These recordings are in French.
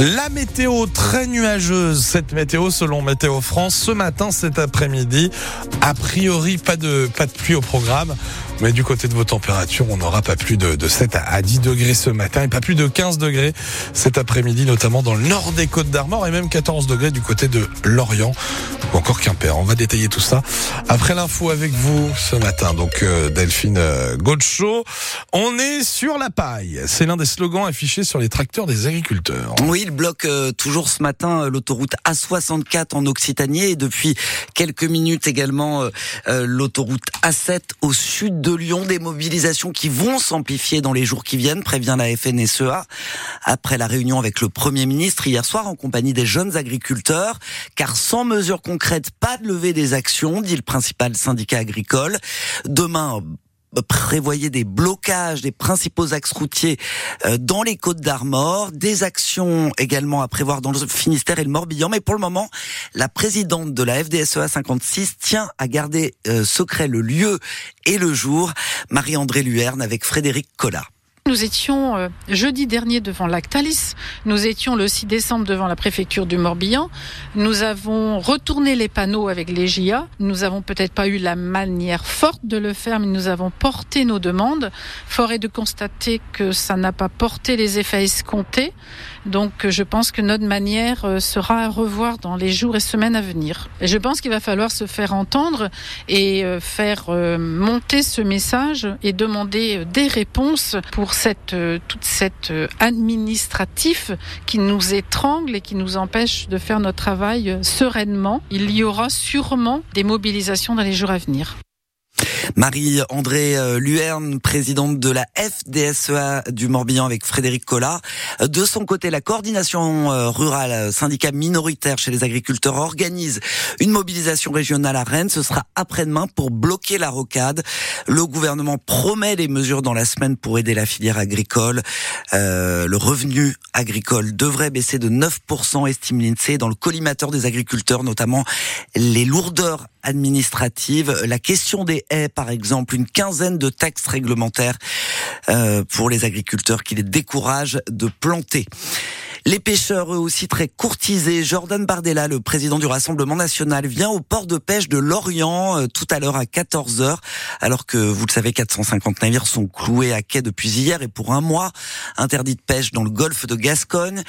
La météo très nuageuse, cette météo selon Météo France, ce matin, cet après-midi, a priori pas de, pluie au programme. Mais du côté de vos températures, on n'aura pas plus de, de 7 à 10 degrés ce matin et pas plus de 15 degrés cet après-midi, notamment dans le nord des Côtes d'Armor et même 14 degrés du côté de Lorient ou encore Quimper. On va détailler tout ça après l'info avec vous ce matin. Donc euh, Delphine euh, Gaucho, on est sur la paille. C'est l'un des slogans affichés sur les tracteurs des agriculteurs. Oui, il bloque euh, toujours ce matin l'autoroute A64 en Occitanie et depuis quelques minutes également l'autoroute A7 au sud de Lyon. Des mobilisations qui vont s'amplifier dans les jours qui viennent, prévient la FNSEA. Après la réunion avec le Premier ministre hier soir en compagnie des jeunes agriculteurs, car sans mesures concrètes, pas de levée des actions, dit le principal syndicat agricole. Demain, prévoyez des blocages des principaux axes routiers euh, dans les Côtes d'Armor, des actions également à prévoir dans le Finistère et le Morbihan. Mais pour le moment, la présidente de la FDSEA 56 tient à garder euh, secret le lieu et le jour. Marie-André Luerne avec Frédéric Collat. Nous étions euh, jeudi dernier devant Lactalis, nous étions le 6 décembre devant la préfecture du Morbihan, nous avons retourné les panneaux avec les JA, nous avons peut-être pas eu la manière forte de le faire, mais nous avons porté nos demandes. Fort est de constater que ça n'a pas porté les effets escomptés, donc je pense que notre manière euh, sera à revoir dans les jours et semaines à venir. Et je pense qu'il va falloir se faire entendre et euh, faire monter ce message et demander des réponses pour cette, toute cette administratif qui nous étrangle et qui nous empêche de faire notre travail sereinement. Il y aura sûrement des mobilisations dans les jours à venir. Marie-André Luerne, présidente de la FDSEA du Morbihan avec Frédéric Collat. De son côté, la coordination rurale, syndicat minoritaire chez les agriculteurs, organise une mobilisation régionale à Rennes. Ce sera après-demain pour bloquer la rocade. Le gouvernement promet des mesures dans la semaine pour aider la filière agricole. Euh, le revenu agricole devrait baisser de 9%, estime l'INSEE, dans le collimateur des agriculteurs, notamment les lourdeurs administratives. La question des haies, par exemple, une quinzaine de textes réglementaires euh, pour les agriculteurs qui les découragent de planter. Les pêcheurs, eux aussi très courtisés. Jordan Bardella, le président du Rassemblement national, vient au port de pêche de Lorient euh, tout à l'heure à 14h, alors que, vous le savez, 450 navires sont cloués à quai depuis hier et pour un mois, interdit de pêche dans le golfe de Gascogne,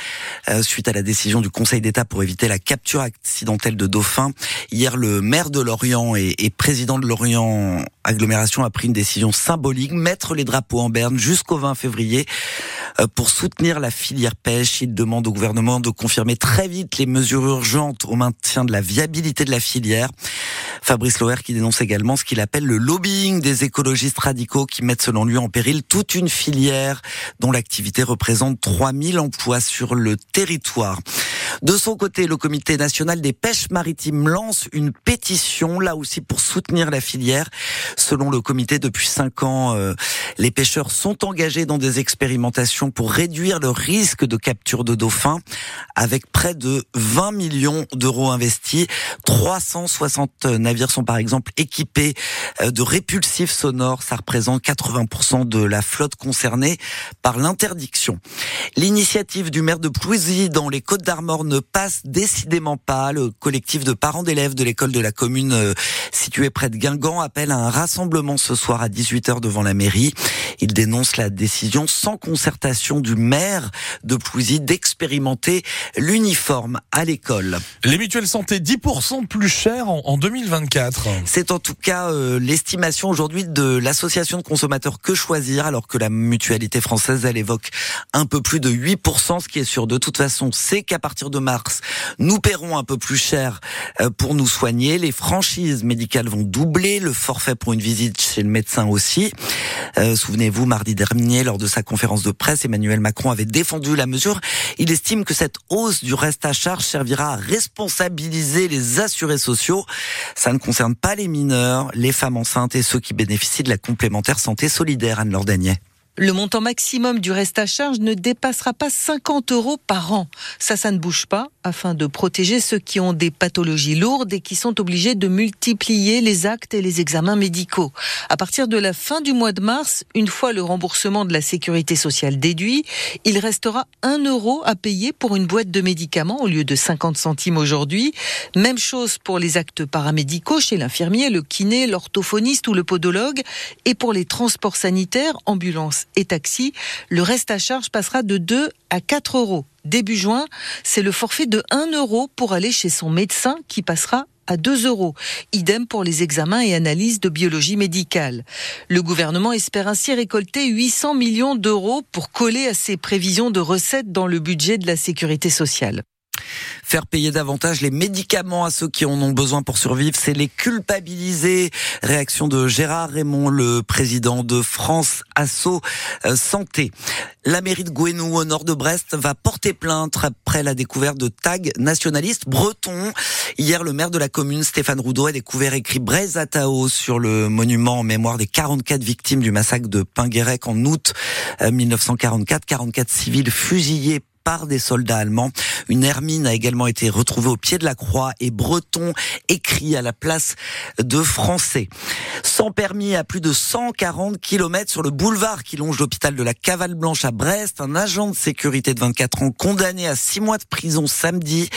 euh, suite à la décision du Conseil d'État pour éviter la capture accidentelle de dauphins. Hier, le maire de Lorient et, et président de Lorient Agglomération a pris une décision symbolique, mettre les drapeaux en berne jusqu'au 20 février pour soutenir la filière pêche. Il demande au gouvernement de confirmer très vite les mesures urgentes au maintien de la viabilité de la filière. Fabrice Loher qui dénonce également ce qu'il appelle le lobbying des écologistes radicaux qui mettent selon lui en péril toute une filière dont l'activité représente 3000 emplois sur le territoire. De son côté, le comité national des pêches maritimes lance une pétition, là aussi pour soutenir la filière. Selon le comité, depuis cinq ans, euh, les pêcheurs sont engagés dans des expérimentations pour réduire le risque de capture de dauphins, avec près de 20 millions d'euros investis. 360 navires sont par exemple équipés euh, de répulsifs sonores. Ça représente 80% de la flotte concernée par l'interdiction. L'initiative du maire de Plouisy dans les Côtes d'Armor ne passe décidément pas. Le collectif de parents d'élèves de l'école de la commune euh, située près de Guingamp appelle à un rassemblement ce soir à 18h devant la mairie. Il dénonce la décision sans concertation du maire de Plouisy d'expérimenter l'uniforme à l'école. Les mutuelles santé 10% plus cher en, en 2024. C'est en tout cas euh, l'estimation aujourd'hui de l'association de consommateurs Que Choisir, alors que la mutualité française, elle évoque un peu plus de 8%. Ce qui est sûr de toute façon, c'est qu'à partir de mars, nous paierons un peu plus cher euh, pour nous soigner. Les franchises médicales vont doubler, le forfait pour une visite chez le médecin aussi. Euh, Souvenez-vous, mardi dernier, lors de sa conférence de presse, Emmanuel Macron avait défendu la mesure. Il estime que cette hausse du reste à charge servira à responsabiliser les assurés sociaux. Ça ne concerne pas les mineurs, les femmes enceintes et ceux qui bénéficient de la complémentaire santé solidaire, Anne Lordanier. Le montant maximum du reste à charge ne dépassera pas 50 euros par an. Ça, ça ne bouge pas afin de protéger ceux qui ont des pathologies lourdes et qui sont obligés de multiplier les actes et les examens médicaux. À partir de la fin du mois de mars, une fois le remboursement de la sécurité sociale déduit, il restera 1 euro à payer pour une boîte de médicaments au lieu de 50 centimes aujourd'hui. Même chose pour les actes paramédicaux chez l'infirmier, le kiné, l'orthophoniste ou le podologue. Et pour les transports sanitaires, ambulances et taxis, le reste à charge passera de 2 à 4 euros. Début juin, c'est le forfait de 1 euro pour aller chez son médecin qui passera à 2 euros. Idem pour les examens et analyses de biologie médicale. Le gouvernement espère ainsi récolter 800 millions d'euros pour coller à ses prévisions de recettes dans le budget de la sécurité sociale. Faire payer davantage les médicaments à ceux qui en ont besoin pour survivre, c'est les culpabiliser. Réaction de Gérard Raymond, le président de France Asso euh, Santé. La mairie de Gouenou, au nord de Brest, va porter plainte après la découverte de tags nationalistes bretons. Hier, le maire de la commune, Stéphane Roudot, a découvert écrit Brezatao sur le monument en mémoire des 44 victimes du massacre de Pinguérec en août 1944. Euh, 44 civils fusillés par des soldats allemands. Une hermine a également été retrouvée au pied de la croix et breton écrit à la place de français. Sans permis à plus de 140 km sur le boulevard qui longe l'hôpital de la Cavale Blanche à Brest, un agent de sécurité de 24 ans condamné à 6 mois de prison samedi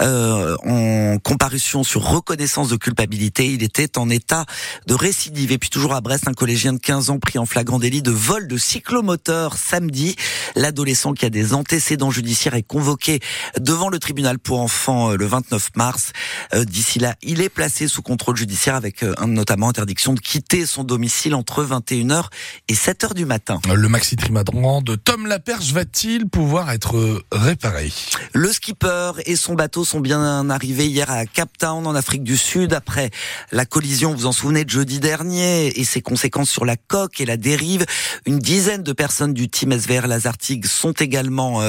euh, en comparution sur reconnaissance de culpabilité. Il était en état de récidive. Et puis toujours à Brest, un collégien de 15 ans pris en flagrant délit de vol de cyclomoteur samedi. L'adolescent qui a des antécédents judiciaire est convoqué devant le tribunal pour enfants euh, le 29 mars. Euh, d'ici là, il est placé sous contrôle judiciaire avec euh, notamment interdiction de quitter son domicile entre 21h et 7h du matin. Le maxi trimadrant de Tom Laperche va-t-il pouvoir être réparé? Le skipper et son bateau sont bien arrivés hier à Cap Town en Afrique du Sud après la collision, vous vous en souvenez, de jeudi dernier et ses conséquences sur la coque et la dérive. Une dizaine de personnes du team SVR Lazartigue sont également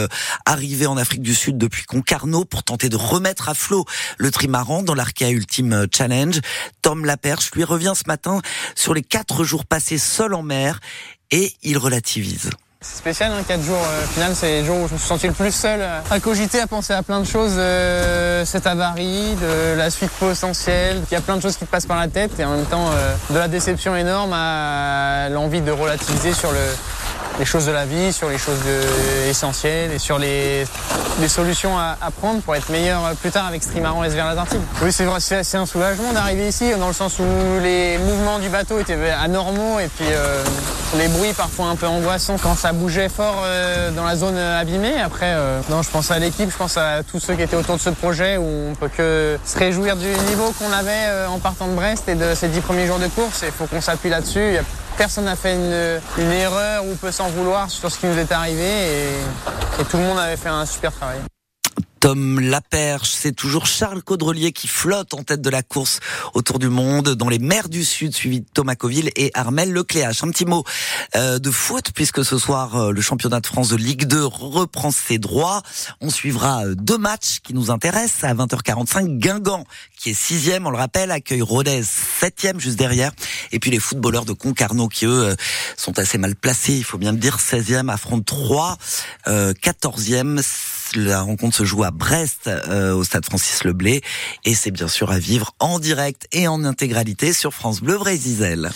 arrivé en Afrique du Sud depuis Concarneau pour tenter de remettre à flot le trimaran dans l'Arkea Ultime Challenge. Tom Laperche lui revient ce matin sur les quatre jours passés seul en mer et il relativise. C'est spécial, hein, 4 jours. Euh, c'est les jours où je me suis senti le plus seul, euh, à cogiter, à penser à plein de choses, euh, cette avarie, de la suite potentielle. Il y a plein de choses qui te passent par la tête et en même temps euh, de la déception énorme à l'envie de relativiser sur le, les choses de la vie, sur les choses essentielles et sur les, solutions à, prendre pour être meilleur plus tard avec Streamaran SVR Lazartigue. Oui, c'est vrai, c'est un soulagement d'arriver ici dans le sens où les mouvements du bateau étaient anormaux et puis euh, les bruits parfois un peu angoissants quand ça bougeait fort euh, dans la zone abîmée. Après, euh, non, je pense à l'équipe, je pense à tous ceux qui étaient autour de ce projet où on peut que se réjouir du niveau qu'on avait euh, en partant de Brest et de ces dix premiers jours de course. Il faut qu'on s'appuie là-dessus personne n'a fait une, erreur ou peut s'en vouloir sur ce qui nous est arrivé et, et tout le monde avait fait un super travail. Tom Laperche. C'est toujours Charles Caudrelier qui flotte en tête de la course autour du monde dans les mers du Sud, suivi de Thomas Coville et Armel Lecléache. Un petit mot euh, de foot, puisque ce soir, euh, le championnat de France de Ligue 2 reprend ses droits. On suivra euh, deux matchs qui nous intéressent. À 20h45, Guingamp, qui est sixième, on le rappelle, accueille Rodez, septième, juste derrière. Et puis les footballeurs de Concarneau, qui eux sont assez mal placés, il faut bien le dire, 16e, affrontent 3, 14e. La rencontre se joue à Brest, euh, au stade Francis Leblé. Et c'est bien sûr à vivre en direct et en intégralité sur France Bleu Brésil.